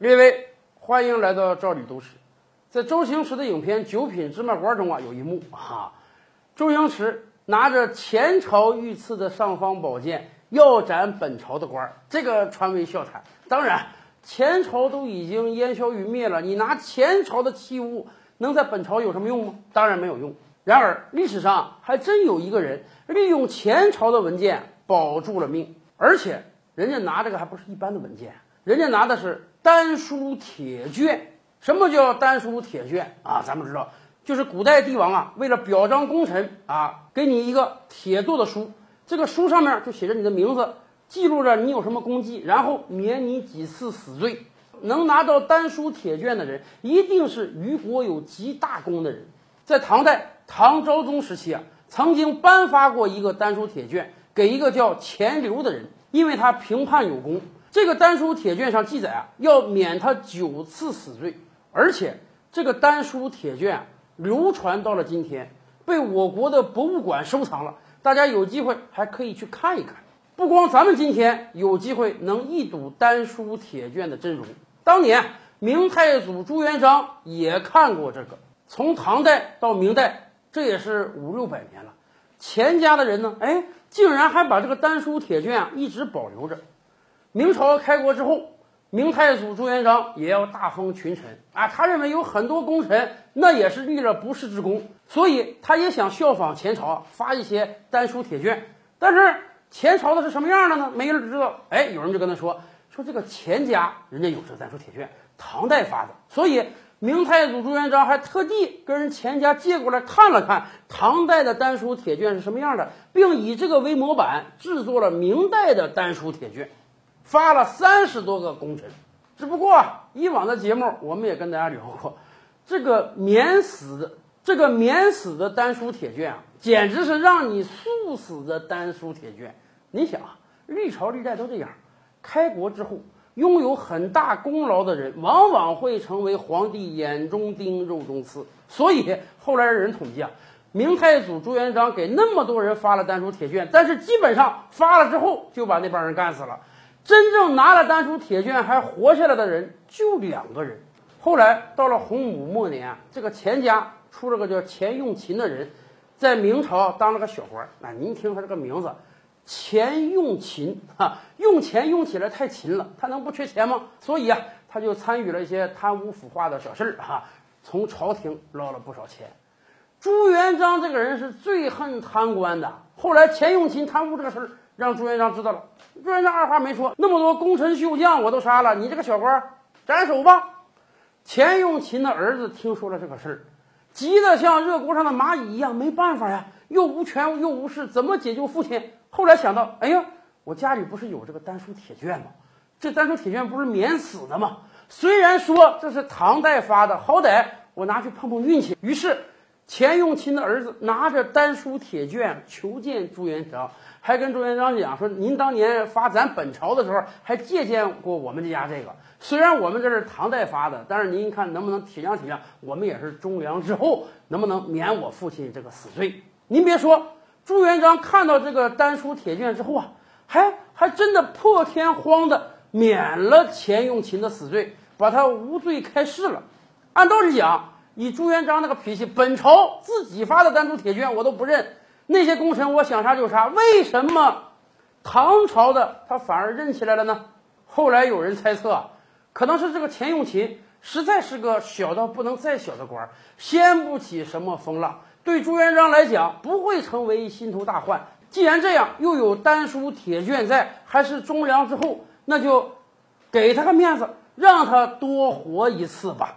列位，欢迎来到赵李都市。在周星驰的影片《九品芝麻官》中啊，有一幕啊，周星驰拿着前朝御赐的尚方宝剑要斩本朝的官儿，这个传为笑谈。当然，前朝都已经烟消云灭了，你拿前朝的器物能在本朝有什么用吗？当然没有用。然而，历史上还真有一个人利用前朝的文件保住了命，而且人家拿这个还不是一般的文件。人家拿的是丹书铁卷，什么叫丹书铁卷啊？咱们知道，就是古代帝王啊，为了表彰功臣啊，给你一个铁做的书，这个书上面就写着你的名字，记录着你有什么功绩，然后免你几次死罪。能拿到丹书铁卷的人，一定是于国有极大功的人。在唐代唐昭宗时期啊，曾经颁发过一个丹书铁卷给一个叫钱镠的人，因为他评判有功。这个丹书铁卷上记载啊，要免他九次死罪，而且这个丹书铁卷啊，流传到了今天，被我国的博物馆收藏了。大家有机会还可以去看一看。不光咱们今天有机会能一睹丹书铁卷的真容，当年明太祖朱元璋也看过这个。从唐代到明代，这也是五六百年了，钱家的人呢，哎，竟然还把这个丹书铁卷啊一直保留着。明朝开国之后，明太祖朱元璋也要大封群臣啊。他认为有很多功臣那也是立了不世之功，所以他也想效仿前朝发一些丹书铁卷。但是前朝的是什么样的呢？没人知道。哎，有人就跟他说说这个钱家人家有这丹书铁卷，唐代发的，所以明太祖朱元璋还特地跟人钱家借过来看了看唐代的丹书铁卷是什么样的，并以这个为模板制作了明代的丹书铁卷。发了三十多个功臣，只不过以往的节目我们也跟大家聊过，这个免死的这个免死的丹书铁卷啊，简直是让你速死的丹书铁卷。你想啊，历朝历代都这样，开国之后拥有很大功劳的人，往往会成为皇帝眼中钉、肉中刺。所以后来人统计啊，明太祖朱元璋给那么多人发了丹书铁卷，但是基本上发了之后就把那帮人干死了。真正拿了丹书铁券还活下来的人就两个人。后来到了洪武末年，这个钱家出了个叫钱用勤的人，在明朝当了个小官。那您听他这个名字，钱用勤啊，用钱用起来太勤了，他能不缺钱吗？所以啊，他就参与了一些贪污腐化的小事儿哈，从朝廷捞了不少钱。朱元璋这个人是最恨贪官的，后来钱用勤贪污这个事儿。让朱元璋知道了，朱元璋二话没说，那么多功臣秀将我都杀了，你这个小官斩首吧。钱用勤的儿子听说了这个事儿，急得像热锅上的蚂蚁一样，没办法呀，又无权又无势，怎么解救父亲？后来想到，哎呀，我家里不是有这个丹书铁卷吗？这丹书铁卷不是免死的吗？虽然说这是唐代发的，好歹我拿去碰碰运气。于是，钱用勤的儿子拿着丹书铁卷求见朱元璋。还跟朱元璋讲说：“您当年发咱本朝的时候，还借鉴过我们家这个。虽然我们这是唐代发的，但是您看能不能体谅体谅？我们也是忠良之后，能不能免我父亲这个死罪？您别说，朱元璋看到这个丹书铁卷之后啊，还还真的破天荒的免了钱用勤的死罪，把他无罪开释了。按道理讲，以朱元璋那个脾气，本朝自己发的丹书铁券我都不认。”那些功臣，我想杀就杀。为什么唐朝的他反而认起来了呢？后来有人猜测，可能是这个钱用勤实在是个小到不能再小的官，掀不起什么风浪。对朱元璋来讲，不会成为心头大患。既然这样，又有丹书铁券在，还是忠良之后，那就给他个面子，让他多活一次吧。